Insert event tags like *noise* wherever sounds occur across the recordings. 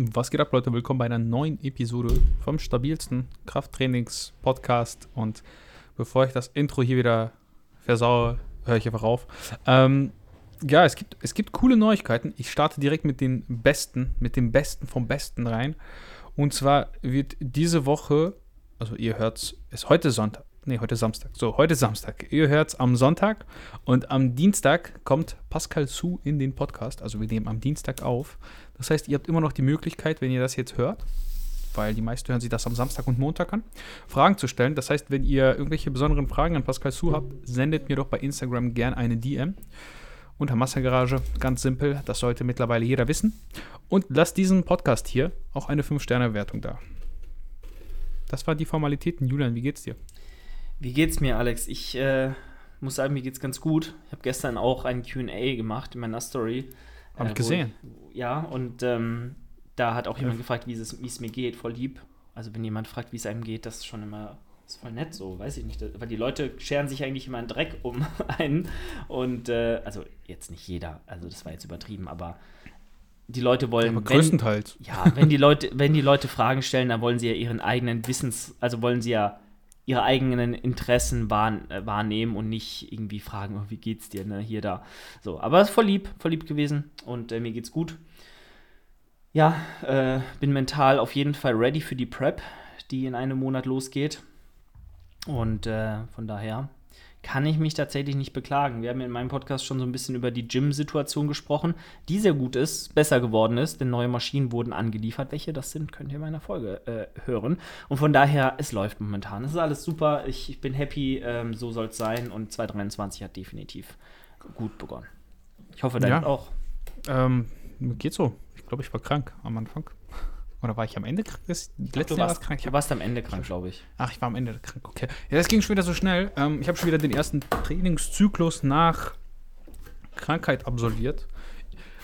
Was geht ab, Leute? Willkommen bei einer neuen Episode vom stabilsten Krafttrainings-Podcast. Und bevor ich das Intro hier wieder versaue, höre ich einfach auf. Ähm, ja, es gibt, es gibt coole Neuigkeiten. Ich starte direkt mit den Besten, mit dem Besten vom Besten rein. Und zwar wird diese Woche, also ihr hört es, ist heute Sonntag. Nee, heute Samstag. So, heute Samstag. Ihr hört es am Sonntag und am Dienstag kommt Pascal Su in den Podcast. Also wir nehmen am Dienstag auf. Das heißt, ihr habt immer noch die Möglichkeit, wenn ihr das jetzt hört, weil die meisten hören sich das am Samstag und Montag an, Fragen zu stellen. Das heißt, wenn ihr irgendwelche besonderen Fragen an Pascal Su habt, sendet mir doch bei Instagram gern eine DM. Unter Massengarage, ganz simpel, das sollte mittlerweile jeder wissen. Und lasst diesen Podcast hier auch eine 5-Sterne-Wertung da. Das waren die Formalitäten. Julian, wie geht's dir? Wie geht's mir, Alex? Ich äh, muss sagen, mir geht's ganz gut. Ich habe gestern auch ein QA gemacht in meiner Story. Hab ich gesehen. Ich, ja, und ähm, da hat auch jemand gefragt, wie es mir geht. Voll lieb. Also, wenn jemand fragt, wie es einem geht, das ist schon immer ist voll nett so, weiß ich nicht. Weil die Leute scheren sich eigentlich immer einen Dreck um *laughs* einen. Und, äh, also jetzt nicht jeder, also das war jetzt übertrieben, aber die Leute wollen. aber größtenteils. Wenn, ja, wenn die Leute, wenn die Leute Fragen stellen, dann wollen sie ja ihren eigenen Wissens, also wollen sie ja ihre eigenen Interessen wahr, äh, wahrnehmen und nicht irgendwie fragen, oh, wie geht's dir, ne, hier, da. So, aber es ist voll lieb, voll lieb gewesen und äh, mir geht's gut. Ja, äh, bin mental auf jeden Fall ready für die Prep, die in einem Monat losgeht. Und äh, von daher kann ich mich tatsächlich nicht beklagen. Wir haben in meinem Podcast schon so ein bisschen über die Gym-Situation gesprochen, die sehr gut ist, besser geworden ist, denn neue Maschinen wurden angeliefert. Welche das sind, könnt ihr in meiner Folge äh, hören. Und von daher, es läuft momentan. Es ist alles super. Ich, ich bin happy, ähm, so soll es sein. Und 2023 hat definitiv gut begonnen. Ich hoffe, dein ja. auch. Ähm, geht so. Ich glaube, ich war krank am Anfang. *laughs* Oder war ich am Ende krank? Das letzte du warst, krank. Du warst am Ende krank, glaube ich. Ach, ich war am Ende krank, okay. Ja, das ging schon wieder so schnell. Ähm, ich habe schon wieder den ersten Trainingszyklus nach Krankheit absolviert.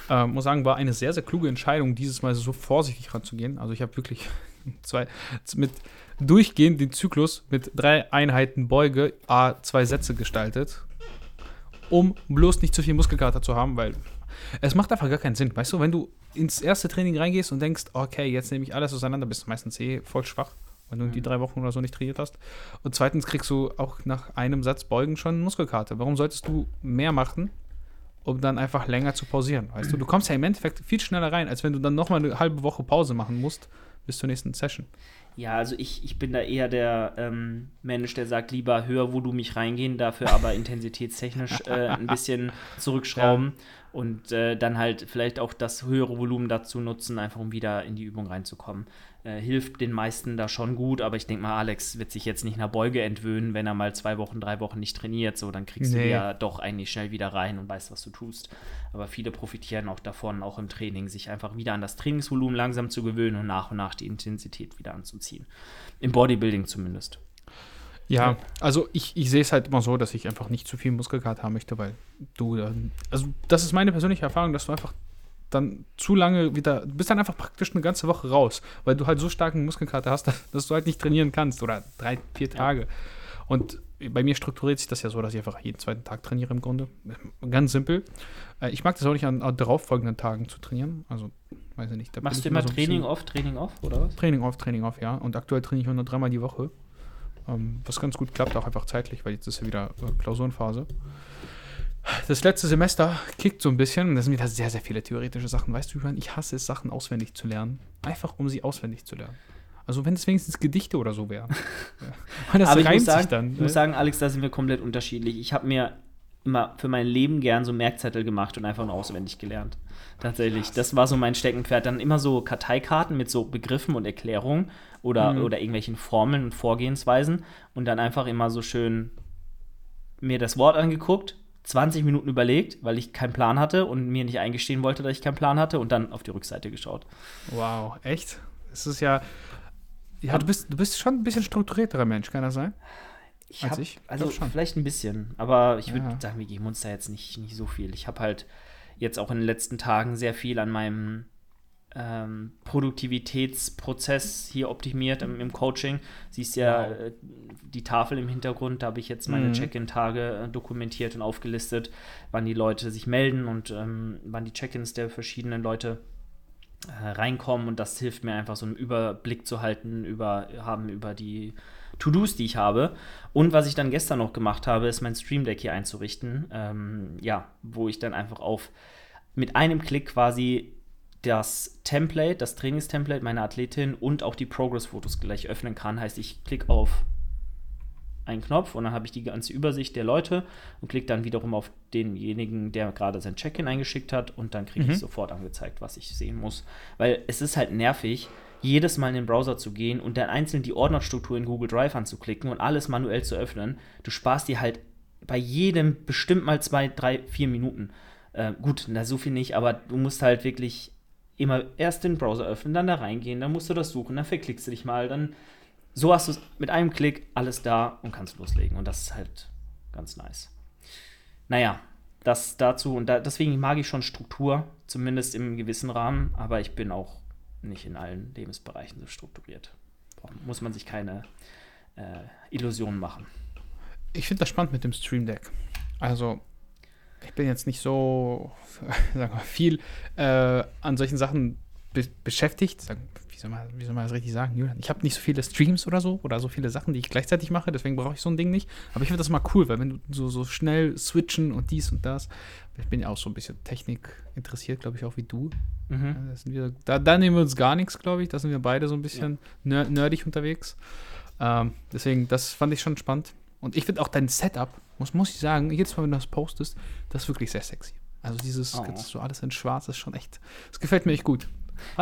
Ähm, muss sagen, war eine sehr, sehr kluge Entscheidung, dieses Mal so vorsichtig ranzugehen. Also ich habe wirklich *laughs* zwei, mit durchgehend den Zyklus mit drei Einheiten Beuge, A, zwei Sätze gestaltet, um bloß nicht zu viel Muskelkater zu haben, weil es macht einfach gar keinen Sinn. Weißt du, wenn du ins erste Training reingehst und denkst, okay, jetzt nehme ich alles auseinander, bist du meistens eh voll schwach, wenn du mhm. die drei Wochen oder so nicht trainiert hast. Und zweitens kriegst du auch nach einem Satz Beugen schon Muskelkarte. Warum solltest du mehr machen, um dann einfach länger zu pausieren? Weißt du, du kommst ja im Endeffekt viel schneller rein, als wenn du dann nochmal eine halbe Woche Pause machen musst bis zur nächsten Session. Ja, also ich, ich bin da eher der ähm, Mensch, der sagt, lieber höher, wo du mich reingehen, dafür aber *laughs* intensitätstechnisch äh, ein bisschen zurückschrauben. Ja und äh, dann halt vielleicht auch das höhere Volumen dazu nutzen, einfach um wieder in die Übung reinzukommen. Äh, hilft den meisten da schon gut, aber ich denke mal, Alex wird sich jetzt nicht einer Beuge entwöhnen, wenn er mal zwei Wochen, drei Wochen nicht trainiert. So, dann kriegst nee. du ja doch eigentlich schnell wieder rein und weißt, was du tust. Aber viele profitieren auch davon, auch im Training, sich einfach wieder an das Trainingsvolumen langsam zu gewöhnen und nach und nach die Intensität wieder anzuziehen. Im Bodybuilding zumindest. Ja, also ich, ich sehe es halt immer so, dass ich einfach nicht zu viel Muskelkater haben möchte, weil du, also das ist meine persönliche Erfahrung, dass du einfach dann zu lange wieder, du bist dann einfach praktisch eine ganze Woche raus, weil du halt so starken Muskelkater hast, *laughs* dass du halt nicht trainieren kannst oder drei, vier Tage. Ja. Und bei mir strukturiert sich das ja so, dass ich einfach jeden zweiten Tag trainiere im Grunde. Ganz simpel. Äh, ich mag das auch nicht an, an darauffolgenden Tagen zu trainieren. Also, weiß ich nicht. Machst du immer so Training off, Training off, oder was? Training off, Training off, ja. Und aktuell trainiere ich nur dreimal die Woche. Ähm, was ganz gut klappt, auch einfach zeitlich, weil jetzt ist ja wieder äh, Klausurenphase. Das letzte Semester kickt so ein bisschen und da sind wieder sehr, sehr viele theoretische Sachen. Weißt du, Julian, ich hasse es, Sachen auswendig zu lernen. Einfach, um sie auswendig zu lernen. Also wenn es wenigstens Gedichte oder so wären. *laughs* *laughs* Aber ich muss, sagen, dann, ich muss ne? sagen, Alex, da sind wir komplett unterschiedlich. Ich habe mir immer für mein Leben gern so Merkzettel gemacht und einfach nur auswendig gelernt. Tatsächlich. Das war so mein Steckenpferd. Dann immer so Karteikarten mit so Begriffen und Erklärungen oder, mhm. oder irgendwelchen Formeln und Vorgehensweisen und dann einfach immer so schön mir das Wort angeguckt, 20 Minuten überlegt, weil ich keinen Plan hatte und mir nicht eingestehen wollte, dass ich keinen Plan hatte und dann auf die Rückseite geschaut. Wow, echt? Es ist ja. Ja, du bist, du bist schon ein bisschen strukturierterer Mensch, kann das sein? Ich Als hab, ich? Also vielleicht ein bisschen, aber ich würde ja. sagen, wir geben uns da jetzt nicht, nicht so viel. Ich habe halt jetzt auch in den letzten Tagen sehr viel an meinem ähm, Produktivitätsprozess hier optimiert im, im, Coaching. Siehst ja wow. äh, die Tafel im Hintergrund, da habe ich jetzt meine mhm. Check-in-Tage äh, dokumentiert und aufgelistet, wann die Leute sich melden und ähm, wann die Check-ins der verschiedenen Leute äh, reinkommen und das hilft mir einfach so einen Überblick zu halten, über, haben über die To-Dos, die ich habe. Und was ich dann gestern noch gemacht habe, ist mein Stream Deck hier einzurichten. Ähm, ja, wo ich dann einfach auf mit einem Klick quasi das Template, das Trainingstemplate meiner Athletin und auch die Progress-Fotos gleich öffnen kann. Heißt, ich klicke auf einen Knopf und dann habe ich die ganze Übersicht der Leute und klicke dann wiederum auf denjenigen, der gerade sein Check-in eingeschickt hat und dann kriege mhm. ich sofort angezeigt, was ich sehen muss. Weil es ist halt nervig, jedes Mal in den Browser zu gehen und dann einzeln die Ordnerstruktur in Google Drive anzuklicken und alles manuell zu öffnen. Du sparst dir halt bei jedem bestimmt mal zwei, drei, vier Minuten. Äh, gut, na so viel nicht, aber du musst halt wirklich immer erst den Browser öffnen, dann da reingehen, dann musst du das suchen, dann verklickst du dich mal, dann so hast du es mit einem Klick alles da und kannst loslegen. Und das ist halt ganz nice. Naja, das dazu. Und da, deswegen mag ich schon Struktur, zumindest im gewissen Rahmen. Aber ich bin auch nicht in allen Lebensbereichen so strukturiert. Da muss man sich keine äh, Illusionen machen. Ich finde das spannend mit dem Stream Deck. Also, ich bin jetzt nicht so *laughs* sagen wir, viel äh, an solchen Sachen be beschäftigt. Sagen, soll man, wie soll man das richtig sagen, Julian? Ich habe nicht so viele Streams oder so oder so viele Sachen, die ich gleichzeitig mache, deswegen brauche ich so ein Ding nicht. Aber ich finde das mal cool, weil wenn du so, so schnell switchen und dies und das, ich bin ja auch so ein bisschen Technik interessiert, glaube ich, auch wie du. Mhm. Wir, da, da, nehmen wir uns gar nichts, glaube ich. Da sind wir beide so ein bisschen ja. nerdig unterwegs. Ähm, deswegen, das fand ich schon spannend. Und ich finde auch dein Setup, muss, muss ich sagen, jedes Mal, wenn du das postest, das ist wirklich sehr sexy. Also dieses, oh. so alles in schwarz ist schon echt, das gefällt mir echt gut.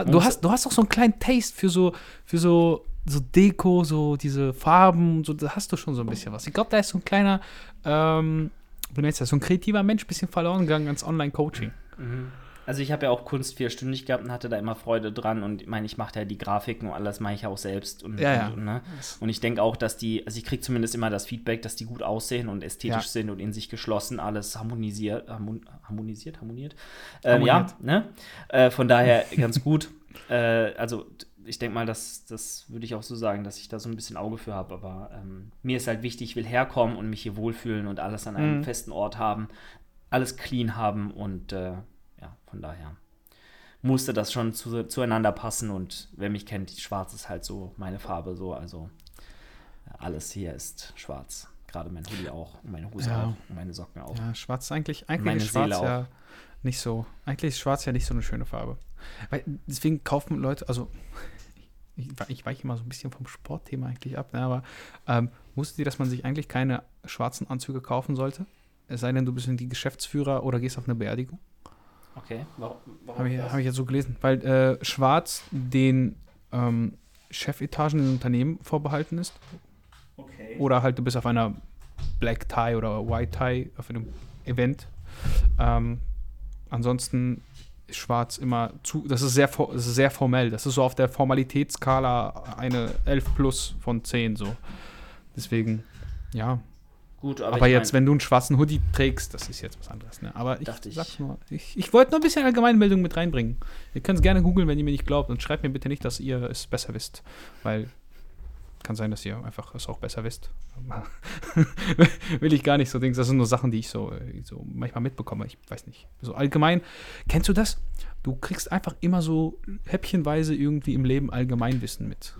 Du hast, du hast auch so einen kleinen Taste für so, für so, so Deko, so diese Farben, so, da hast du schon so ein bisschen was. Ich glaube, da ist so ein kleiner, ähm, du nennst das, so ein kreativer Mensch ein bisschen verloren gegangen ans Online-Coaching. Mhm. Also ich habe ja auch Kunst vierstündig gehabt und hatte da immer Freude dran und ich meine, ich mache ja die Grafiken und alles mache ich auch selbst und, ja, ja. und, ne? und ich denke auch, dass die, also ich kriege zumindest immer das Feedback, dass die gut aussehen und ästhetisch ja. sind und in sich geschlossen, alles harmonisiert, harmonisiert, harmoniert, ähm, ja, ne? Äh, von daher ganz gut. *laughs* äh, also ich denke mal, das, das würde ich auch so sagen, dass ich da so ein bisschen Auge für habe. Aber ähm, mir ist halt wichtig, ich will herkommen und mich hier wohlfühlen und alles an einem mhm. festen Ort haben, alles clean haben und äh, ja, von daher musste das schon zu, zueinander passen und wer mich kennt, schwarz ist halt so meine Farbe so, also alles hier ist schwarz. Gerade mein Hoodie auch und meine Hose ja. auch und meine Socken auch. Ja, schwarz ist eigentlich, eigentlich ist schwarz ja nicht so, eigentlich ist schwarz ja nicht so eine schöne Farbe. Weil deswegen kaufen Leute, also ich, ich weiche immer so ein bisschen vom Sportthema eigentlich ab, ne, aber ähm, wusstet ihr, dass man sich eigentlich keine schwarzen Anzüge kaufen sollte? Es sei denn, du bist die Geschäftsführer oder gehst auf eine Beerdigung. Okay, warum? warum Habe ich, hab ich jetzt so gelesen. Weil äh, Schwarz den ähm, Chefetagen in Unternehmen vorbehalten ist. Okay. Oder halt du bist auf einer Black Tie oder White Tie auf einem Event. Ähm, ansonsten ist Schwarz immer zu. Das ist sehr, das ist sehr formell. Das ist so auf der Formalitätsskala eine 11 plus von 10 so. Deswegen, ja, Gut, aber, aber jetzt, mein, wenn du einen schwarzen Hoodie trägst, das ist jetzt was anderes. Ne? Aber ich, ich. nur, ich, ich wollte nur ein bisschen Allgemeinbildung mit reinbringen. Ihr könnt es gerne googeln, wenn ihr mir nicht glaubt. Und schreibt mir bitte nicht, dass ihr es besser wisst. Weil kann sein, dass ihr einfach es auch besser wisst. *laughs* Will ich gar nicht so denken. Das sind nur Sachen, die ich so, so manchmal mitbekomme. Ich weiß nicht. So allgemein. Kennst du das? Du kriegst einfach immer so häppchenweise irgendwie im Leben Allgemeinwissen mit.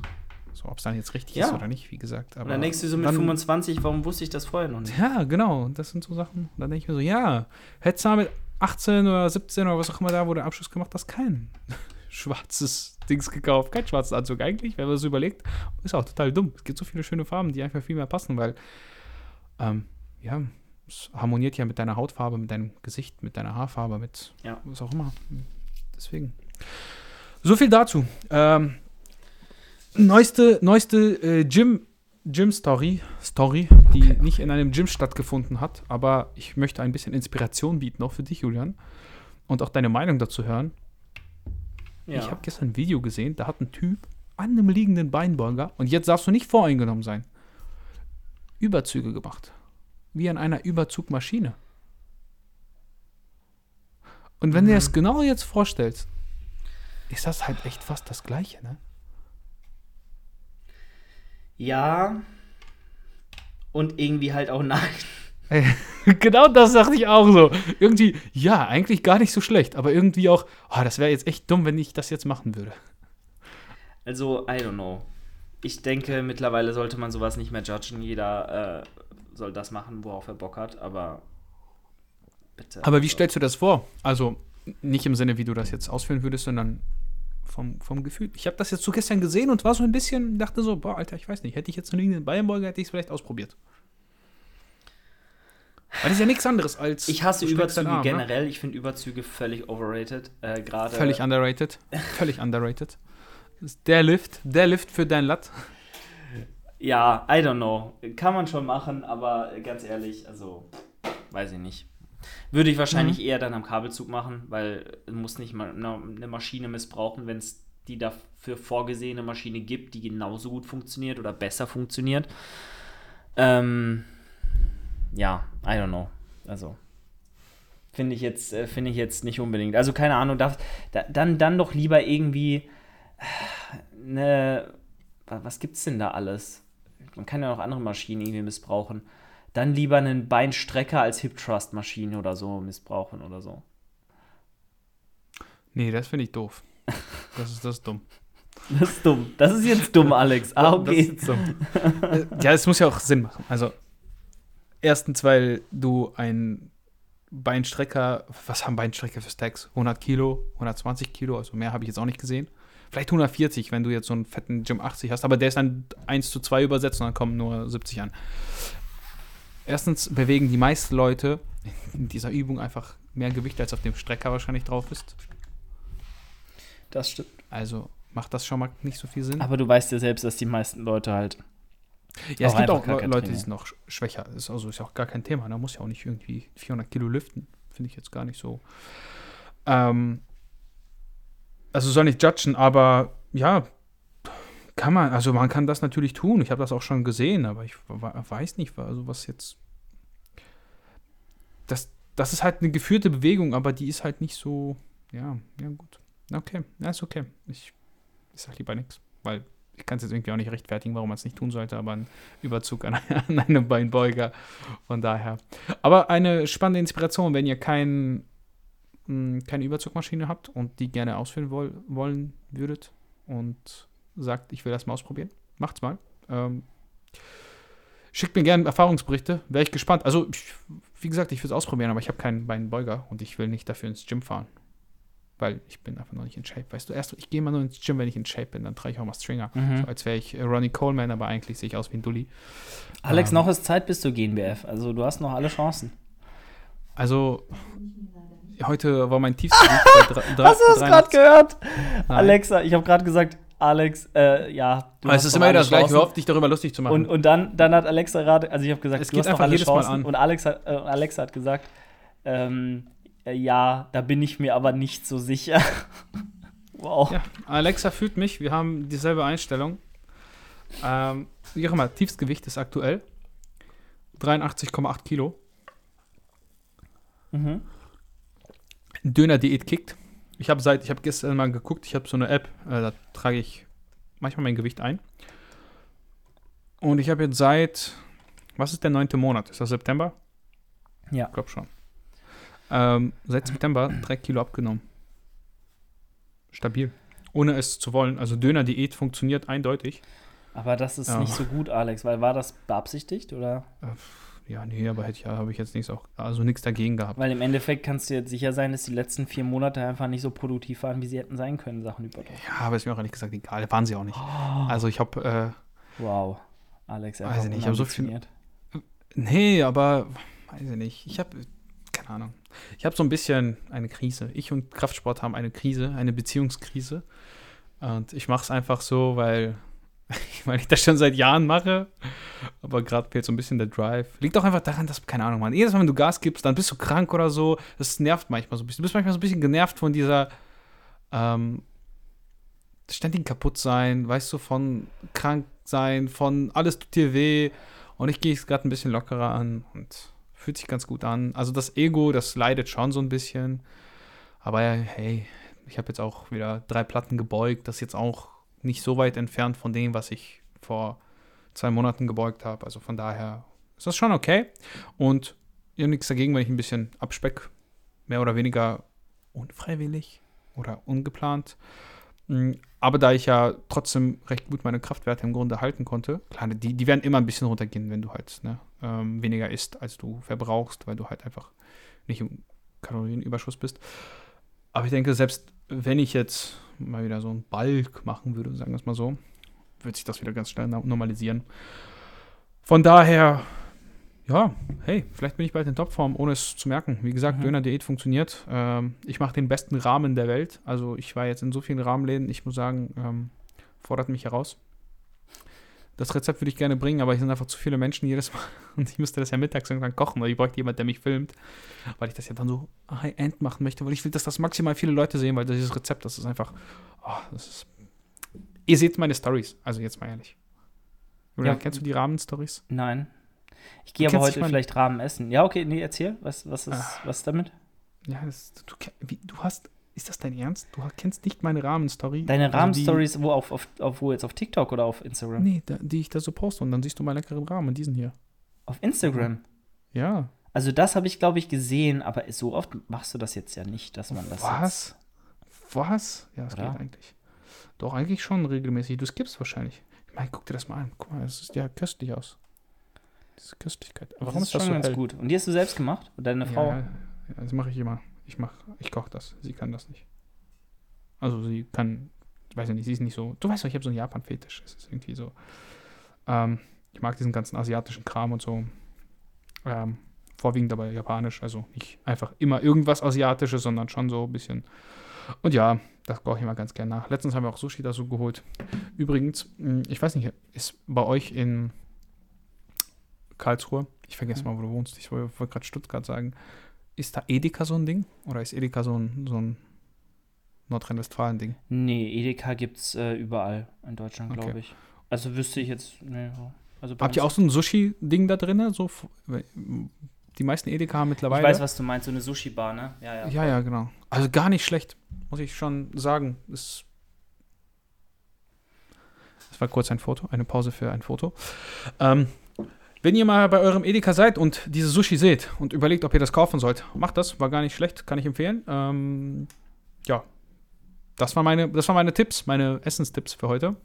So, ob es dann jetzt richtig ja. ist oder nicht, wie gesagt. Aber und dann denkst du so mit dann, 25, warum wusste ich das vorher noch nicht? Ja, genau. Das sind so Sachen. Dann denke ich mir so, ja, hättest du mit 18 oder 17 oder was auch immer da, wo der Abschluss gemacht hast, kein *laughs* schwarzes Dings gekauft, kein schwarzen Anzug eigentlich, wenn man so überlegt. Ist auch total dumm. Es gibt so viele schöne Farben, die einfach viel mehr passen, weil, ähm, ja, es harmoniert ja mit deiner Hautfarbe, mit deinem Gesicht, mit deiner Haarfarbe, mit ja. was auch immer. Deswegen. So viel dazu. Ähm, neueste, neueste äh, Gym, Gym Story, Story, die okay. nicht in einem Gym stattgefunden hat, aber ich möchte ein bisschen Inspiration bieten, auch für dich, Julian, und auch deine Meinung dazu hören. Ja. Ich habe gestern ein Video gesehen, da hat ein Typ an einem liegenden Beinburger, und jetzt darfst du nicht voreingenommen sein, Überzüge gemacht. Wie an einer Überzugmaschine. Und wenn mhm. du dir das genau jetzt vorstellst, ist das halt echt fast das Gleiche, ne? Ja. Und irgendwie halt auch nein. *laughs* *laughs* genau das dachte ich auch so. Irgendwie, ja, eigentlich gar nicht so schlecht, aber irgendwie auch, oh, das wäre jetzt echt dumm, wenn ich das jetzt machen würde. Also, I don't know. Ich denke, mittlerweile sollte man sowas nicht mehr judgen. Jeder äh, soll das machen, worauf er Bock hat, aber bitte. Aber wie stellst du das vor? Also, nicht im Sinne, wie du das jetzt ausführen würdest, sondern vom, vom Gefühl. Ich habe das jetzt so gestern gesehen und war so ein bisschen, dachte so, boah, Alter, ich weiß nicht, hätte ich jetzt einen Bayernbeuger, hätte ich es vielleicht ausprobiert. Weil das ist ja nichts anderes als. Ich hasse Überzüge Arm, ne? generell. Ne? Ich finde Überzüge völlig overrated. Äh, völlig underrated. völlig underrated. Der Lift, der Lift für dein Latt. Ja, I don't know. Kann man schon machen, aber ganz ehrlich, also weiß ich nicht. Würde ich wahrscheinlich mhm. eher dann am Kabelzug machen, weil es muss nicht mal eine Maschine missbrauchen, wenn es die dafür vorgesehene Maschine gibt, die genauso gut funktioniert oder besser funktioniert. Ähm, ja, I don't know. Also finde ich jetzt äh, finde ich jetzt nicht unbedingt. Also keine Ahnung, darf, da, dann dann doch lieber irgendwie eine was gibt's denn da alles? Man kann ja auch andere Maschinen irgendwie missbrauchen. Dann lieber einen Beinstrecker als Hip Trust Maschine oder so missbrauchen oder so. Nee, das finde ich doof. Das ist das ist dumm. *laughs* Das ist dumm. Das ist jetzt dumm, Alex. Ah, okay. ja, es muss ja auch Sinn machen. Also Erstens, weil du ein Beinstrecker, was haben Beinstrecker für Stacks? 100 Kilo, 120 Kilo, also mehr habe ich jetzt auch nicht gesehen. Vielleicht 140, wenn du jetzt so einen fetten Gym 80 hast, aber der ist dann 1 zu 2 übersetzt und dann kommen nur 70 an. Erstens bewegen die meisten Leute *laughs* in dieser Übung einfach mehr Gewicht, als auf dem Strecker wahrscheinlich drauf ist. Das stimmt. Also macht das schon mal nicht so viel Sinn. Aber du weißt ja selbst, dass die meisten Leute halt ja, es gibt auch Leute, die sind noch schwächer. Ist also ist ja auch gar kein Thema. Da muss ja auch nicht irgendwie 400 Kilo lüften. Finde ich jetzt gar nicht so. Ähm, also soll nicht judgen, aber ja, kann man. Also man kann das natürlich tun. Ich habe das auch schon gesehen, aber ich weiß nicht, also was jetzt. Das, das ist halt eine geführte Bewegung, aber die ist halt nicht so. Ja, ja, gut. Okay, ist okay. Ich, ich sag lieber nichts, weil ich kann es jetzt irgendwie auch nicht rechtfertigen, warum man es nicht tun sollte, aber ein Überzug an, *laughs* an einem Beinbeuger. Von daher. Aber eine spannende Inspiration, wenn ihr kein, mh, hm, keine Überzugmaschine habt und die gerne ausführen woll, wollen würdet und sagt, ich will das mal ausprobieren, macht's mal. Ähm, schickt mir gerne Erfahrungsberichte, wäre ich gespannt. Also, ich, wie gesagt, ich will es ausprobieren, aber ich habe keinen Beinbeuger und ich will nicht dafür ins Gym fahren weil ich bin einfach noch nicht in Shape. Weißt du, erst ich gehe mal nur ins Gym, wenn ich in Shape bin, dann trage ich auch mal Stringer. Mhm. So, als wäre ich äh, Ronnie Coleman, aber eigentlich sehe ich aus wie ein Dulli. Alex, ähm, noch ist Zeit bis zur GNBF. Also du hast noch alle Chancen. Also heute war mein tiefster *laughs* Hast du das gerade gehört? Nein. Alexa, ich habe gerade gesagt, Alex, äh, ja. Du es ist immer das gleiche, hör auf, dich darüber lustig zu machen. Und, und dann, dann hat Alexa gerade, also ich habe gesagt, es du geht hast einfach noch alle jedes Chancen. Mal an. Und Alex hat, äh, Alexa hat gesagt, ähm, äh, ja, da bin ich mir aber nicht so sicher. *laughs* wow. Ja, Alexa fühlt mich, wir haben dieselbe Einstellung. Ähm, wie auch immer, Tiefstgewicht ist aktuell 83,8 Kilo. Mhm. Döner-Diät kickt. Ich habe seit, ich habe gestern mal geguckt, ich habe so eine App, äh, da trage ich manchmal mein Gewicht ein. Und ich habe jetzt seit, was ist der neunte Monat? Ist das September? Ja. Ich glaube schon. Ähm, seit September drei Kilo abgenommen. Stabil. Ohne es zu wollen. Also Döner-Diät funktioniert eindeutig. Aber das ist ja. nicht so gut, Alex, weil war das beabsichtigt oder? Äh, ja, nee, aber hätte ich, habe ich jetzt nichts auch, also nichts dagegen gehabt. Weil im Endeffekt kannst du jetzt sicher sein, dass die letzten vier Monate einfach nicht so produktiv waren, wie sie hätten sein können, Sachen über Ja, aber ist mir auch ehrlich gesagt egal. Waren sie auch nicht. Oh. Also ich habe. Äh, wow. Alex, weiß ich nicht, ich habe so viel. Nee, aber weiß ich nicht. Ich habe keine Ahnung. Ich habe so ein bisschen eine Krise. Ich und Kraftsport haben eine Krise, eine Beziehungskrise. Und ich mache es einfach so, weil, *laughs* weil ich das schon seit Jahren mache. Aber gerade fehlt so ein bisschen der Drive. Liegt auch einfach daran, dass, keine Ahnung, man, jedes Mal, wenn du Gas gibst, dann bist du krank oder so. Das nervt manchmal so ein bisschen. Du bist manchmal so ein bisschen genervt von dieser ähm, ständigen Kaputtsein, weißt du, von krank sein, von alles tut dir weh. Und ich gehe es gerade ein bisschen lockerer an und Fühlt sich ganz gut an. Also das Ego, das leidet schon so ein bisschen. Aber hey, ich habe jetzt auch wieder drei Platten gebeugt. Das ist jetzt auch nicht so weit entfernt von dem, was ich vor zwei Monaten gebeugt habe. Also von daher ist das schon okay. Und ja nichts dagegen, wenn ich ein bisschen abspeck, mehr oder weniger unfreiwillig oder ungeplant. Mm, aber da ich ja trotzdem recht gut meine Kraftwerte im Grunde halten konnte, klar, die, die werden immer ein bisschen runtergehen, wenn du halt ne, ähm, weniger isst, als du verbrauchst, weil du halt einfach nicht im Kalorienüberschuss bist. Aber ich denke, selbst wenn ich jetzt mal wieder so einen Balk machen würde, sagen wir es mal so, wird sich das wieder ganz schnell normalisieren. Von daher, ja, hey, vielleicht bin ich bald in Topform, ohne es zu merken. Wie gesagt, mhm. Döner-Diät funktioniert. Ähm, ich mache den besten Rahmen der Welt. Also ich war jetzt in so vielen Rahmenläden, ich muss sagen, ähm, fordert mich heraus. Das Rezept würde ich gerne bringen, aber es sind einfach zu viele Menschen jedes Mal. *laughs* Und ich müsste das ja mittags irgendwann kochen, weil ich bräuchte jemanden, der mich filmt. Weil ich das ja dann so High-End machen möchte, weil ich will, dass das maximal viele Leute sehen, weil dieses Rezept, das ist einfach, oh, das ist. Ihr seht meine Stories, also jetzt mal ehrlich. Julian, ja. kennst du die Rahmen-Stories? Nein. Ich gehe aber heute vielleicht Rahmen essen. Ja, okay, nee, erzähl. Was, was, ist, ah. was damit? Ja, das, du, du hast. Ist das dein Ernst? Du kennst nicht meine Rahmen-Story? Deine also Rahmen-Stories, wo auf, auf, auf, wo jetzt auf TikTok oder auf Instagram? Nee, da, die ich da so poste und dann siehst du meinen leckeren Rahmen, diesen hier. Auf Instagram? Ja. Also das habe ich, glaube ich, gesehen, aber so oft machst du das jetzt ja nicht, dass man das. Was? Was? Ja, das Oder? geht eigentlich. Doch, eigentlich schon regelmäßig. Du skippst wahrscheinlich. Ich meine, guck dir das mal an. Guck mal, das sieht ja köstlich aus. Diese Köstlichkeit. Aber warum das ist, ist das so ganz hell? gut? Und die hast du selbst gemacht? Oder deine Frau? Ja das mache ich immer. Ich mach, ich koche das. Sie kann das nicht. Also sie kann, ich weiß nicht, sie ist nicht so. Du weißt doch, ich habe so einen Japan-Fetisch. Es ist irgendwie so. Ähm, ich mag diesen ganzen asiatischen Kram und so. Ähm, vorwiegend aber japanisch, also nicht einfach immer irgendwas Asiatisches, sondern schon so ein bisschen. Und ja, das koche ich immer ganz gerne nach. Letztens haben wir auch Sushi dazu geholt. Übrigens, hm, ich weiß nicht, ist bei euch in Karlsruhe, ich vergesse mal, wo du wohnst, ich wollte gerade Stuttgart sagen, ist da Edeka so ein Ding? Oder ist Edeka so ein, so ein Nordrhein-Westfalen-Ding? Nee, Edeka gibt es äh, überall in Deutschland, glaube okay. ich. Also wüsste ich jetzt, nee, also Habt ihr auch so ein Sushi-Ding da drin? So, die meisten Edeka haben mittlerweile. Ich weiß, was du meinst, so eine Sushi-Bar, ne? Ja, ja. Ja, ja, genau. Also gar nicht schlecht, muss ich schon sagen. Es das war kurz ein Foto, eine Pause für ein Foto. Ähm, wenn ihr mal bei eurem Edeka seid und diese Sushi seht und überlegt, ob ihr das kaufen sollt, macht das, war gar nicht schlecht, kann ich empfehlen. Ähm, ja, das, war meine, das waren meine Tipps, meine Essenstipps für heute.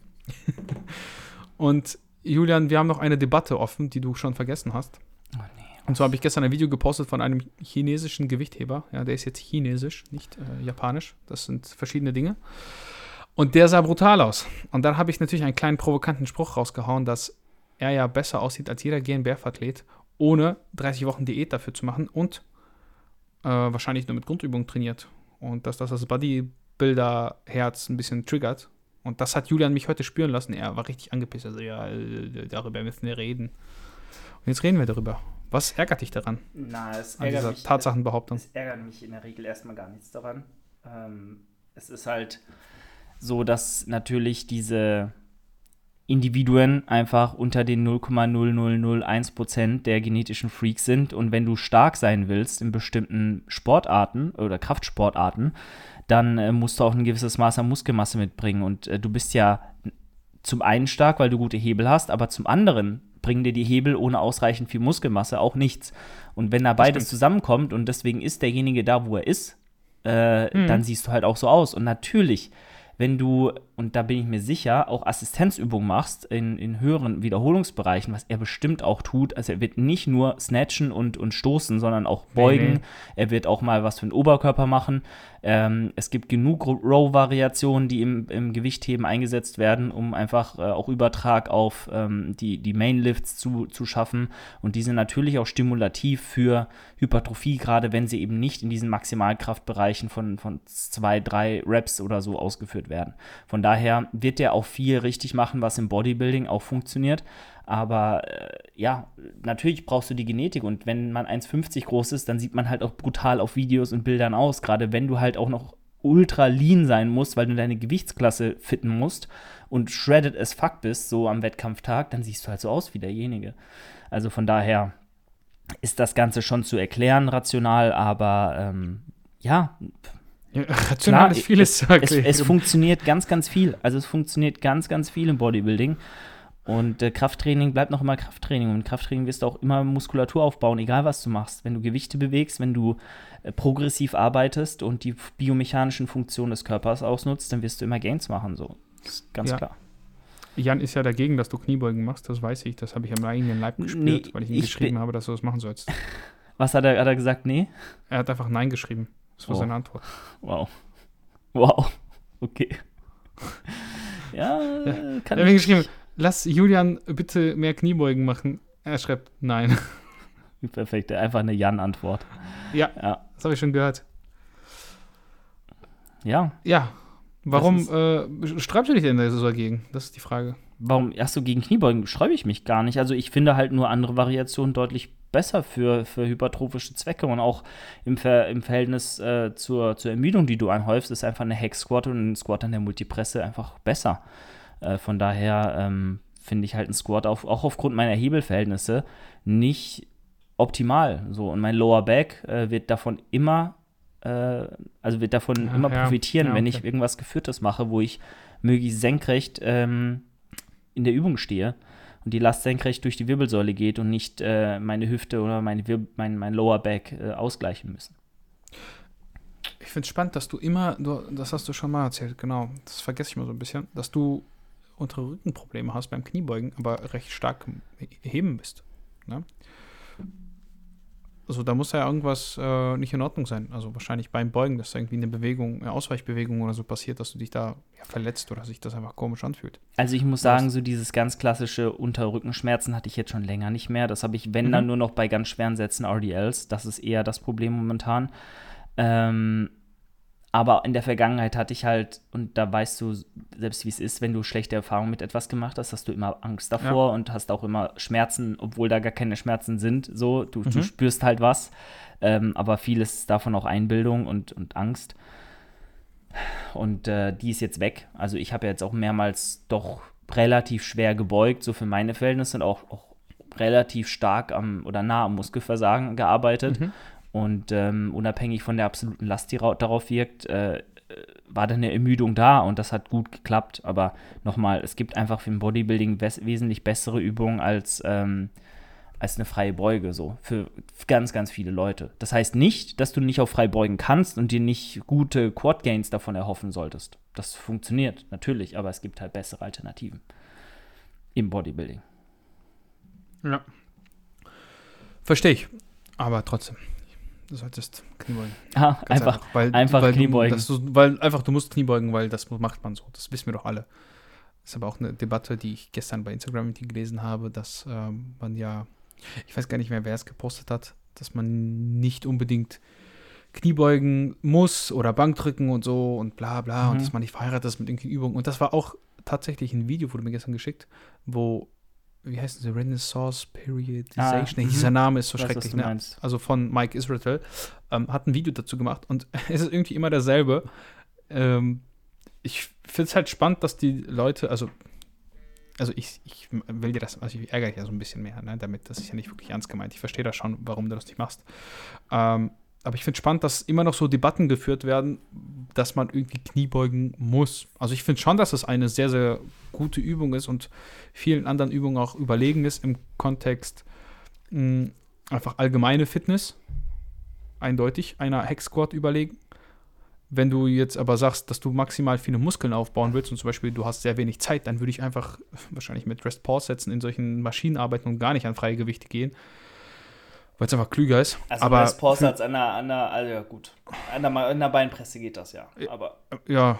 *laughs* und Julian, wir haben noch eine Debatte offen, die du schon vergessen hast. Oh, nee. Und zwar habe ich gestern ein Video gepostet von einem chinesischen Gewichtheber. Ja, der ist jetzt chinesisch, nicht äh, japanisch. Das sind verschiedene Dinge. Und der sah brutal aus. Und dann habe ich natürlich einen kleinen provokanten Spruch rausgehauen, dass er ja besser aussieht als jeder GNBF-Athlet, ohne 30 Wochen Diät dafür zu machen und äh, wahrscheinlich nur mit Grundübungen trainiert. Und dass das das Bodybuilder-Herz ein bisschen triggert und das hat Julian mich heute spüren lassen. Er war richtig angepisst. Also, ja, äh, darüber müssen wir reden. Und jetzt reden wir darüber. Was ärgert dich daran? Na, es ärgert an dieser mich, Tatsachenbehauptung. Es, es ärgert mich in der Regel erstmal gar nichts daran. Ähm, es ist halt so, dass natürlich diese Individuen einfach unter den 0,0001% der genetischen Freaks sind. Und wenn du stark sein willst in bestimmten Sportarten oder Kraftsportarten, dann äh, musst du auch ein gewisses Maß an Muskelmasse mitbringen. Und äh, du bist ja zum einen stark, weil du gute Hebel hast, aber zum anderen bringen dir die Hebel ohne ausreichend viel Muskelmasse auch nichts. Und wenn da beides zusammenkommt und deswegen ist derjenige da, wo er ist, äh, hm. dann siehst du halt auch so aus. Und natürlich wenn du, und da bin ich mir sicher, auch Assistenzübungen machst in, in höheren Wiederholungsbereichen, was er bestimmt auch tut. Also er wird nicht nur snatchen und, und stoßen, sondern auch beugen. Nee. Er wird auch mal was für den Oberkörper machen. Ähm, es gibt genug Row-Variationen, die im, im Gewichtheben eingesetzt werden, um einfach äh, auch Übertrag auf ähm, die, die Mainlifts zu, zu schaffen. Und die sind natürlich auch stimulativ für Hypertrophie, gerade wenn sie eben nicht in diesen Maximalkraftbereichen von, von zwei, drei Reps oder so ausgeführt werden. Von daher wird der auch viel richtig machen, was im Bodybuilding auch funktioniert. Aber äh, ja, natürlich brauchst du die Genetik und wenn man 1,50 groß ist, dann sieht man halt auch brutal auf Videos und Bildern aus. Gerade wenn du halt auch noch ultra lean sein musst, weil du deine Gewichtsklasse fitten musst und shredded as fuck bist, so am Wettkampftag, dann siehst du halt so aus wie derjenige. Also von daher ist das Ganze schon zu erklären, rational, aber ähm, ja. ja. Rational klar, ist vieles es, zu erklären. Es, es funktioniert ganz, ganz viel. Also es funktioniert ganz, ganz viel im Bodybuilding. Und äh, Krafttraining bleibt noch immer Krafttraining. Und Krafttraining wirst du auch immer Muskulatur aufbauen, egal was du machst. Wenn du Gewichte bewegst, wenn du äh, progressiv arbeitest und die biomechanischen Funktionen des Körpers ausnutzt, dann wirst du immer Gains machen. So. Ganz Ja. klar. Jan ist ja dagegen, dass du Kniebeugen machst, das weiß ich. Das habe ich am eigenen Leib gespürt, Nee, weil ich ihm ich geschrieben habe, dass du das machen sollst. *laughs* Was hat er, hat er gesagt? Nee? Er hat einfach Nein geschrieben. Das war Oh. seine Antwort. Wow. Wow. *laughs* Okay. *laughs* ja, kann Er hat mir ich geschrieben, nicht. Lass Julian bitte mehr Kniebeugen machen. Er schreibt Nein. *laughs* Perfekt, einfach eine Jan-Antwort. Ja. Ja. Das habe ich schon gehört. Ja. Ja. Warum äh, sträubst du dich denn da so dagegen? Das ist die Frage. Warum, erst so gegen Kniebeugen sträube ich mich gar nicht. Also ich finde halt nur andere Variationen deutlich besser für, für hypertrophische Zwecke und auch im, Ver, im Verhältnis äh, zur, zur Ermüdung, die du anhäufst, ist einfach eine Hex-Squat und ein Squat an der Multipresse einfach besser. Äh, von daher ähm, finde ich halt ein Squat auf, auch aufgrund meiner Hebelverhältnisse nicht optimal. So, und mein Lower Back äh, wird davon immer, äh, also wird davon Ja, immer ja. profitieren, Ja, wenn okay. ich irgendwas Geführtes mache, wo ich möglichst senkrecht ähm, in der Übung stehe und die Last senkrecht durch die Wirbelsäule geht und nicht äh, meine Hüfte oder meine mein, mein Lower Back äh, ausgleichen müssen. Ich finde es spannend, dass du immer, du, das hast du schon mal erzählt, genau, das vergesse ich mal so ein bisschen, dass du untere Rückenprobleme hast beim Kniebeugen, aber recht stark heben bist. Ne? Also da muss ja irgendwas äh, nicht in Ordnung sein. Also wahrscheinlich beim Beugen, dass da irgendwie eine Bewegung, eine Ausweichbewegung oder so passiert, dass du dich da ja, verletzt oder sich das einfach komisch anfühlt. Also ich muss sagen, so dieses ganz klassische Unterrückenschmerzen hatte ich jetzt schon länger nicht mehr. Das habe ich, wenn Mhm. dann nur noch bei ganz schweren Sätzen RDLs. Das ist eher das Problem momentan. Ähm, aber in der Vergangenheit hatte ich halt, und da weißt du selbst, wie es ist, wenn du schlechte Erfahrungen mit etwas gemacht hast, hast du immer Angst davor und hast auch immer Schmerzen, obwohl da gar keine Schmerzen sind. So, du, du Mhm. spürst halt was. Ähm, aber vieles ist davon auch Einbildung und, und Angst. Und äh, die ist jetzt weg. Also ich habe jetzt auch mehrmals doch relativ schwer gebeugt, so für meine Verhältnisse und auch, auch relativ stark am oder nah am Muskelversagen gearbeitet. Mhm. Und ähm, unabhängig von der absoluten Last, die ra- darauf wirkt, äh, äh, war dann eine Ermüdung da und das hat gut geklappt. Aber nochmal, es gibt einfach ein Bodybuilding wes wesentlich bessere Übungen als, ähm, als eine freie Beuge, so für ganz, ganz viele Leute. Das heißt nicht, dass du nicht auf frei beugen kannst und dir nicht gute Quad Gains davon erhoffen solltest. Das funktioniert natürlich, aber es gibt halt bessere Alternativen im Bodybuilding. Ja. Verstehe ich. Aber trotzdem, du solltest Kniebeugen. Ah, Ganz einfach, weil, einfach weil Kniebeugen. Du, du, weil einfach, du musst Kniebeugen, weil das macht man so. Das wissen wir doch alle. Das ist aber auch eine Debatte, die ich gestern bei Instagram mit dir gelesen habe, dass ähm, man ja, ich weiß gar nicht mehr, wer es gepostet hat, dass man nicht unbedingt Kniebeugen muss oder Bankdrücken und so und bla bla Mhm. und dass man nicht verheiratet ist mit irgendwelchen Übungen. Und das war auch tatsächlich ein Video, wurde mir gestern geschickt, wo, wie heißt das, Renaissance Periodization, Ah, mhm. dieser Name ist so Ich weiß, was schrecklich, du ne? meinst. also von Mike Israel, ähm, hat ein Video dazu gemacht und *laughs* es ist irgendwie immer derselbe. Ähm, ich finde es halt spannend, dass die Leute, also, also ich, ich will dir das, also ich ärgere dich ja so ein bisschen mehr, ne, damit, das ist ja nicht wirklich ernst gemeint. Ich verstehe das schon, warum du das nicht machst. Ähm, aber ich finde spannend, dass immer noch so Debatten geführt werden, dass man irgendwie Kniebeugen muss. Also ich finde schon, dass es eine sehr, sehr gute Übung ist und vielen anderen Übungen auch überlegen ist im Kontext mh, einfach allgemeine Fitness. Eindeutig einer Hex Squat überlegen. Wenn du jetzt aber sagst, dass du maximal viele Muskeln aufbauen willst und zum Beispiel du hast sehr wenig Zeit, dann würde ich einfach wahrscheinlich mit Rest Pause setzen, in solchen Maschinen arbeiten und gar nicht an freie Gewichte gehen, weil es einfach klüger ist. Also aber West als an der, an der, also ja gut. An der, an der Beinpresse geht das ja. Aber Ja,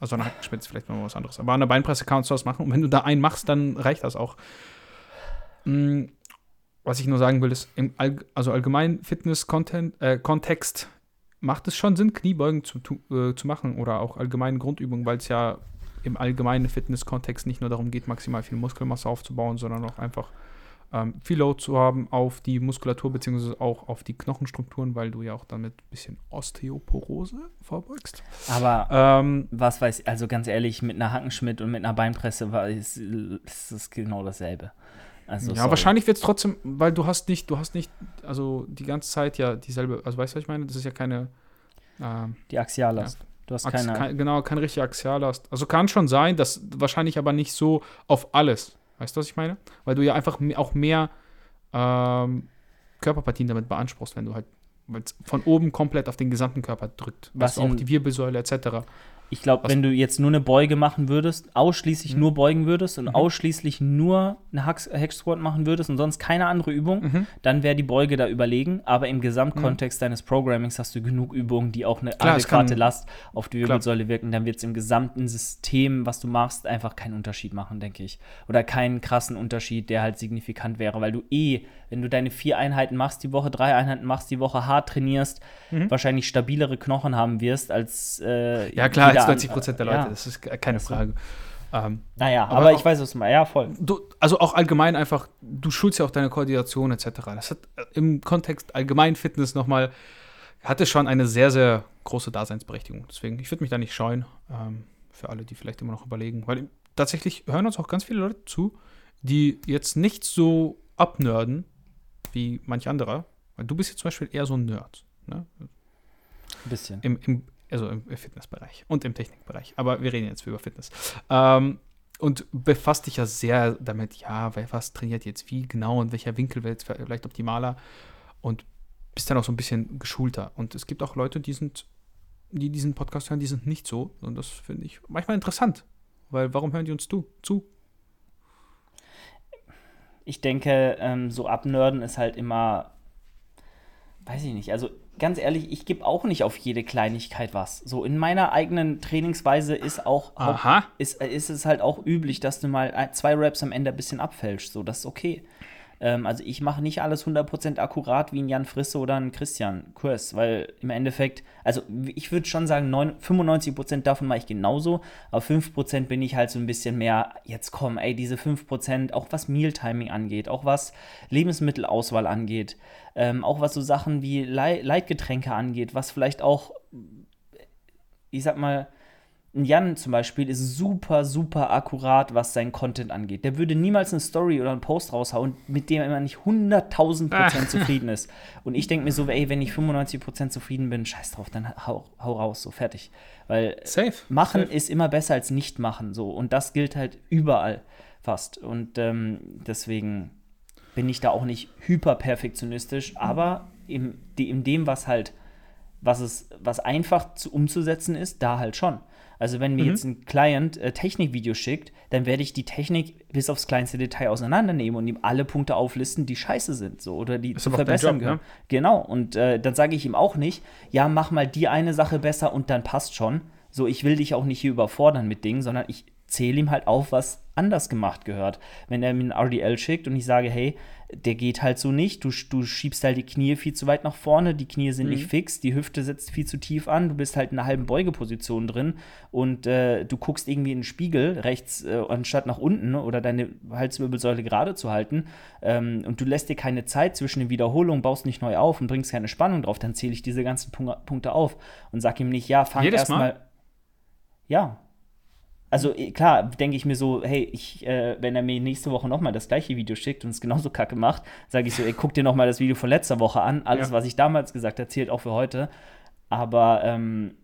also an der Hackspitze vielleicht mal was anderes. Aber an der Beinpresse kannst du das machen. Und wenn du da einen machst, dann reicht das auch. Mm, Was ich nur sagen will, ist, im All also allgemein Fitness-Kontext äh, macht es schon Sinn, Kniebeugen zu, äh, zu machen oder auch allgemeine Grundübungen, weil es ja im allgemeinen Fitness-Kontext nicht nur darum geht, maximal viel Muskelmasse aufzubauen, sondern auch einfach ähm, viel Load zu haben auf die Muskulatur beziehungsweise auch auf die Knochenstrukturen, weil du ja auch damit ein bisschen Osteoporose vorbeugst. Aber Ähm, was weiß ich, also ganz ehrlich, mit einer Hackenschmidt und mit einer Beinpresse war, ist, ist das genau dasselbe. Also, ja, sorry. wahrscheinlich wird es trotzdem, weil du hast nicht, du hast nicht, also die ganze Zeit ja dieselbe, also weißt du, was ich meine? Das ist ja keine, ähm, Die Axiallast. Du hast keine. kein, genau, keine richtige Axiallast. Also kann schon sein, dass wahrscheinlich aber nicht so auf alles. Weißt du, was ich meine? Weil du ja einfach auch mehr ähm, Körperpartien damit beanspruchst, wenn du halt von oben komplett auf den gesamten Körper drückt. Was auch die Wirbelsäule etc. Ich glaube, wenn du jetzt nur eine Beuge machen würdest, ausschließlich mhm. nur beugen würdest und mhm. ausschließlich nur eine Hack Squat machen würdest und sonst keine andere Übung, mhm. dann wäre die Beuge da überlegen. Aber im Gesamtkontext mhm. deines Programmings hast du genug Übungen, die auch eine Klar, adäquate Last auf die Wirbelsäule wirken. Dann wird es im gesamten System, was du machst, einfach keinen Unterschied machen, denke ich. Oder keinen krassen Unterschied, der halt signifikant wäre, weil du eh, wenn du deine vier Einheiten machst die Woche, drei Einheiten machst die Woche, hart trainierst, mhm. wahrscheinlich stabilere Knochen haben wirst als äh, ja klar als 90 Prozent der Leute, ja. das ist keine Frage. Ähm, naja, aber, aber ich weiß es mal, ja, voll. Du, also auch allgemein einfach, du schulst ja auch deine Koordination etc. Das hat äh, im Kontext allgemein Fitness nochmal, hatte schon eine sehr, sehr große Daseinsberechtigung. Deswegen, ich würde mich da nicht scheuen, ähm, für alle, die vielleicht immer noch überlegen. Weil tatsächlich hören uns auch ganz viele Leute zu, die jetzt nicht so abnörden wie manch anderer. Weil du bist jetzt zum Beispiel eher so ein Nerd. Ne? Ein bisschen. Im, im, also im Fitnessbereich und im Technikbereich. Aber wir reden jetzt über Fitness. Ähm, und befasst dich ja sehr damit, ja, was trainiert jetzt wie genau und welcher Winkel wird vielleicht optimaler und bist dann auch so ein bisschen geschulter. Und es gibt auch Leute, die sind, die diesen Podcast hören, die sind nicht so. Und das finde ich manchmal interessant. Weil warum hören die uns zu? zu? Ich denke, ähm, so abnörden ist halt immer, weiß ich nicht, also ganz ehrlich, ich gebe auch nicht auf jede Kleinigkeit was. So in meiner eigenen Trainingsweise ist auch, auch ist, ist es halt auch üblich, dass du mal zwei Raps am Ende ein bisschen abfälschst. So, das ist okay. Ähm, also ich mache nicht alles 100% akkurat wie ein Jan Frisse oder ein Christian Kurs, weil im Endeffekt, also ich würde schon sagen, 9, 95% davon mache ich genauso, aber 5% bin ich halt so ein bisschen mehr, jetzt komm, ey, diese 5%, auch was Mealtiming angeht, auch was Lebensmittelauswahl angeht, ähm, auch was so Sachen wie Le Leitgetränke angeht, was vielleicht auch, ich sag mal, Jan zum Beispiel ist super, super akkurat, was sein Content angeht. Der würde niemals eine Story oder einen Post raushauen, mit dem er nicht 100.000 Prozent zufrieden ist. *laughs* Und ich denke mir so, ey, wenn ich 95 Prozent zufrieden bin, scheiß drauf, dann hau, hau raus, so fertig. Weil Safe. machen Safe. ist immer besser als nicht machen, so. Und das gilt halt überall fast. Und ähm, deswegen bin ich da auch nicht hyperperfektionistisch, aber in, in dem, was halt, was es, was einfach zu, umzusetzen ist, da halt schon. Also wenn mir mhm. jetzt ein Client äh, Technikvideo schickt, dann werde ich die Technik bis aufs kleinste Detail auseinandernehmen und ihm alle Punkte auflisten, die scheiße sind, so oder die zu verbessern gehören. Ne? Genau. Und äh, dann sage ich ihm auch nicht, ja, mach mal die eine Sache besser und dann passt schon. So, ich will dich auch nicht hier überfordern mit Dingen, sondern ich zähle ihm halt auf, was anders gemacht gehört. Wenn er mir ein RDL schickt und ich sage, hey, der geht halt so nicht, du, du schiebst halt die Knie viel zu weit nach vorne, die Knie sind mhm. nicht fix, die Hüfte sitzt viel zu tief an, du bist halt in einer halben Beugeposition drin und äh, du guckst irgendwie in den Spiegel rechts äh, anstatt nach unten oder deine Halswirbelsäule gerade zu halten ähm, und du lässt dir keine Zeit zwischen den Wiederholungen, baust nicht neu auf und bringst keine Spannung drauf, dann zähle ich diese ganzen Punkte auf und sag ihm nicht, ja, fang erstmal. Ja, also äh, klar, denke ich mir so, hey, ich, äh, wenn er mir nächste Woche nochmal das gleiche Video schickt und es genauso kacke macht, sage ich so, ey, guck dir nochmal das Video von letzter Woche an. Alles, ja. was ich damals gesagt habe, zählt auch für heute. Aber ähm,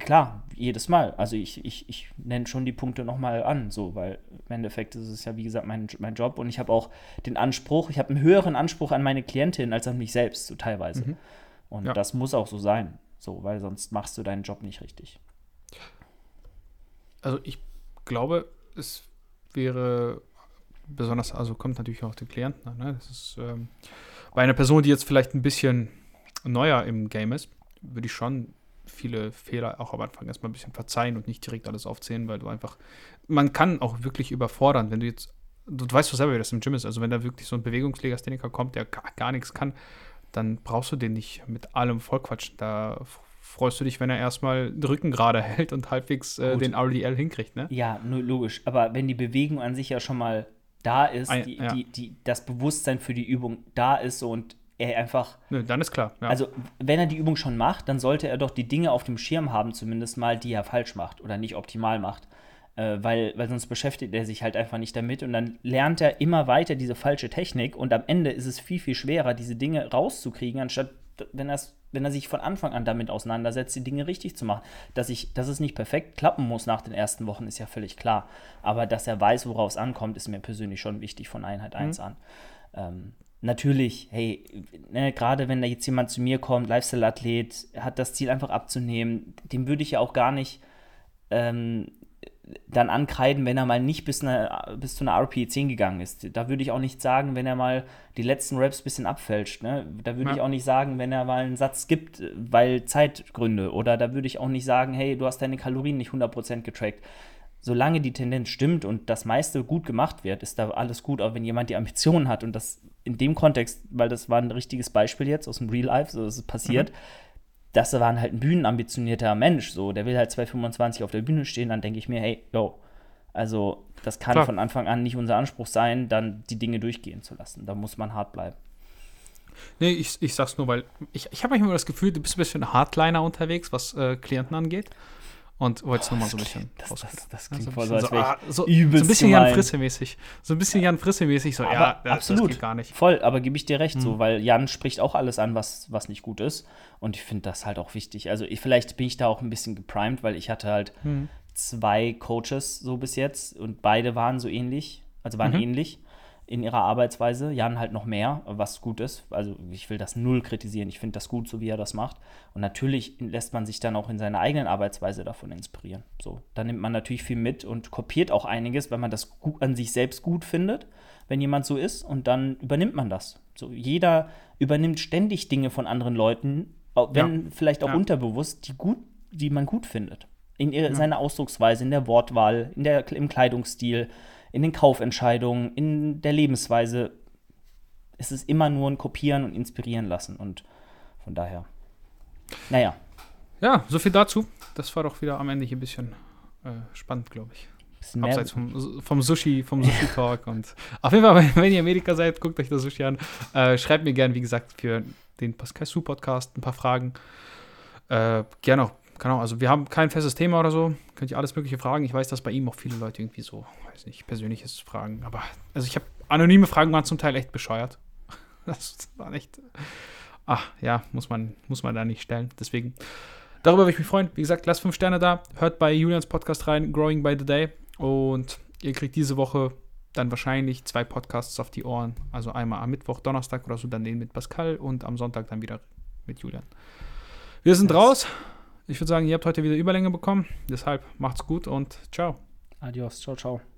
klar, jedes Mal. Also ich, ich, ich nenne schon die Punkte nochmal an, so, weil im Endeffekt ist es ja, wie gesagt, mein, mein Job und ich habe auch den Anspruch, ich habe einen höheren Anspruch an meine Klientin als an mich selbst, so teilweise. Mhm. Und ja. das muss auch so sein, so, weil sonst machst du deinen Job nicht richtig also ich glaube, es wäre besonders, also kommt natürlich auch den Klienten an. Ne? Das ist ähm, bei einer Person, die jetzt vielleicht ein bisschen neuer im Game ist, würde ich schon viele Fehler auch am Anfang erstmal ein bisschen verzeihen und nicht direkt alles aufzählen, weil du einfach, man kann auch wirklich überfordern, wenn du jetzt, du, du weißt doch selber, wie das im Gym ist, also wenn da wirklich so ein Bewegungslegastheniker kommt, der gar, gar nichts kann, dann brauchst du den nicht mit allem vollquatschen. Da freust du dich, wenn er erstmal den Rücken gerade hält und halbwegs äh, den RDL hinkriegt, ne? Ja, nur logisch. Aber wenn die Bewegung an sich ja schon mal da ist, Ein, die, ja. die, die, das Bewusstsein für die Übung da ist so und er einfach. Nö, dann ist klar. Ja. Also, wenn er die Übung schon macht, dann sollte er doch die Dinge auf dem Schirm haben, zumindest mal, die er falsch macht oder nicht optimal macht. Äh, weil, weil sonst beschäftigt er sich halt einfach nicht damit und dann lernt er immer weiter diese falsche Technik und am Ende ist es viel, viel schwerer, diese Dinge rauszukriegen, anstatt wenn, wenn er sich von Anfang an damit auseinandersetzt, die Dinge richtig zu machen. Dass, ich, dass es nicht perfekt klappen muss nach den ersten Wochen, ist ja völlig klar. Aber dass er weiß, worauf es ankommt, ist mir persönlich schon wichtig von Einheit 1 mhm. an. Ähm, natürlich, hey, ne, gerade wenn da jetzt jemand zu mir kommt, Lifestyle-Athlet, hat das Ziel einfach abzunehmen, dem würde ich ja auch gar nicht ähm, dann ankreiden, wenn er mal nicht bis, eine, bis zu einer RP 10 gegangen ist. Da würde ich auch nicht sagen, wenn er mal die letzten Raps ein bisschen abfälscht. Ne? Da würde ja. ich auch nicht sagen, wenn er mal einen Satz gibt, weil Zeitgründe. Oder da würde ich auch nicht sagen, hey, du hast deine Kalorien nicht 100% getrackt. Solange die Tendenz stimmt und das meiste gut gemacht wird, ist da alles gut. Aber wenn jemand die Ambitionen hat und das in dem Kontext, weil das war ein richtiges Beispiel jetzt aus dem Real Life, so ist es passiert, mhm das war halt ein bühnenambitionierter Mensch, so, der will halt 225 auf der Bühne stehen, dann denke ich mir, hey, yo, also das kann Klar. von Anfang an nicht unser Anspruch sein, dann die Dinge durchgehen zu lassen. Da muss man hart bleiben. Nee, ich, ich sag's nur, weil ich, ich habe manchmal das Gefühl, du bist ein bisschen Hardliner unterwegs, was äh, Klienten angeht. Und wollte es nur mal so ein bisschen das, das, das, klingt voll so, als wäre ah, so, so, ein bisschen Jan Frisse-mäßig. So ein bisschen Jan Frisse-mäßig, so, aber ja, absolut. das gar nicht. Voll, aber gebe ich dir recht, mhm. so, weil Jan spricht auch alles an, was, was nicht gut ist. Und ich finde das halt auch wichtig. Also ich, vielleicht bin ich da auch ein bisschen geprimed, weil ich hatte halt mhm. zwei Coaches so bis jetzt und beide waren so ähnlich, also waren mhm. ähnlich in ihrer Arbeitsweise. Jan halt noch mehr, was gut ist. Also ich will das null kritisieren. Ich finde das gut, so wie er das macht. Und natürlich lässt man sich dann auch in seiner eigenen Arbeitsweise davon inspirieren. So, da nimmt man natürlich viel mit und kopiert auch einiges, weil man das an sich selbst gut findet, wenn jemand so ist. Und dann übernimmt man das. So, jeder übernimmt ständig Dinge von anderen Leuten, wenn ja. vielleicht auch ja. unterbewusst, die gut, die man gut findet. In ihre, ja. seiner Ausdrucksweise, in der Wortwahl, in der, im Kleidungsstil, in den Kaufentscheidungen, in der Lebensweise. Es ist immer nur ein Kopieren und Inspirieren lassen. Und von daher, naja. Ja, so viel dazu. Das war doch wieder am Ende hier ein bisschen äh, spannend, glaube ich. Abseits vom, vom Sushi, vom Sushi-Talk. und *laughs* auf jeden Fall, wenn ihr in Amerika seid, guckt euch das Sushi an. Äh, schreibt mir gerne, wie gesagt, für den Pascal Su Podcast ein paar Fragen. Äh, gerne auch Ahnung, also wir haben kein festes Thema oder so. Könnt ihr alles Mögliche fragen. Ich weiß, dass bei ihm auch viele Leute irgendwie so, weiß nicht, persönliches fragen. Aber, also ich habe anonyme Fragen waren zum Teil echt bescheuert. *laughs* Das war echt, ach ja, muss man, muss man da nicht stellen. Deswegen, darüber würde ich mich freuen. Wie gesagt, lasst fünf Sterne da. Hört bei Julians Podcast rein, Growing by the Day. Und ihr kriegt diese Woche dann wahrscheinlich zwei Podcasts auf die Ohren. Also einmal am Mittwoch, Donnerstag oder so, dann den mit Pascal und am Sonntag dann wieder mit Julian. Wir sind yes. raus. Ich würde sagen, ihr habt heute wieder Überlänge bekommen. Deshalb macht's gut und ciao. Adios. Ciao, ciao.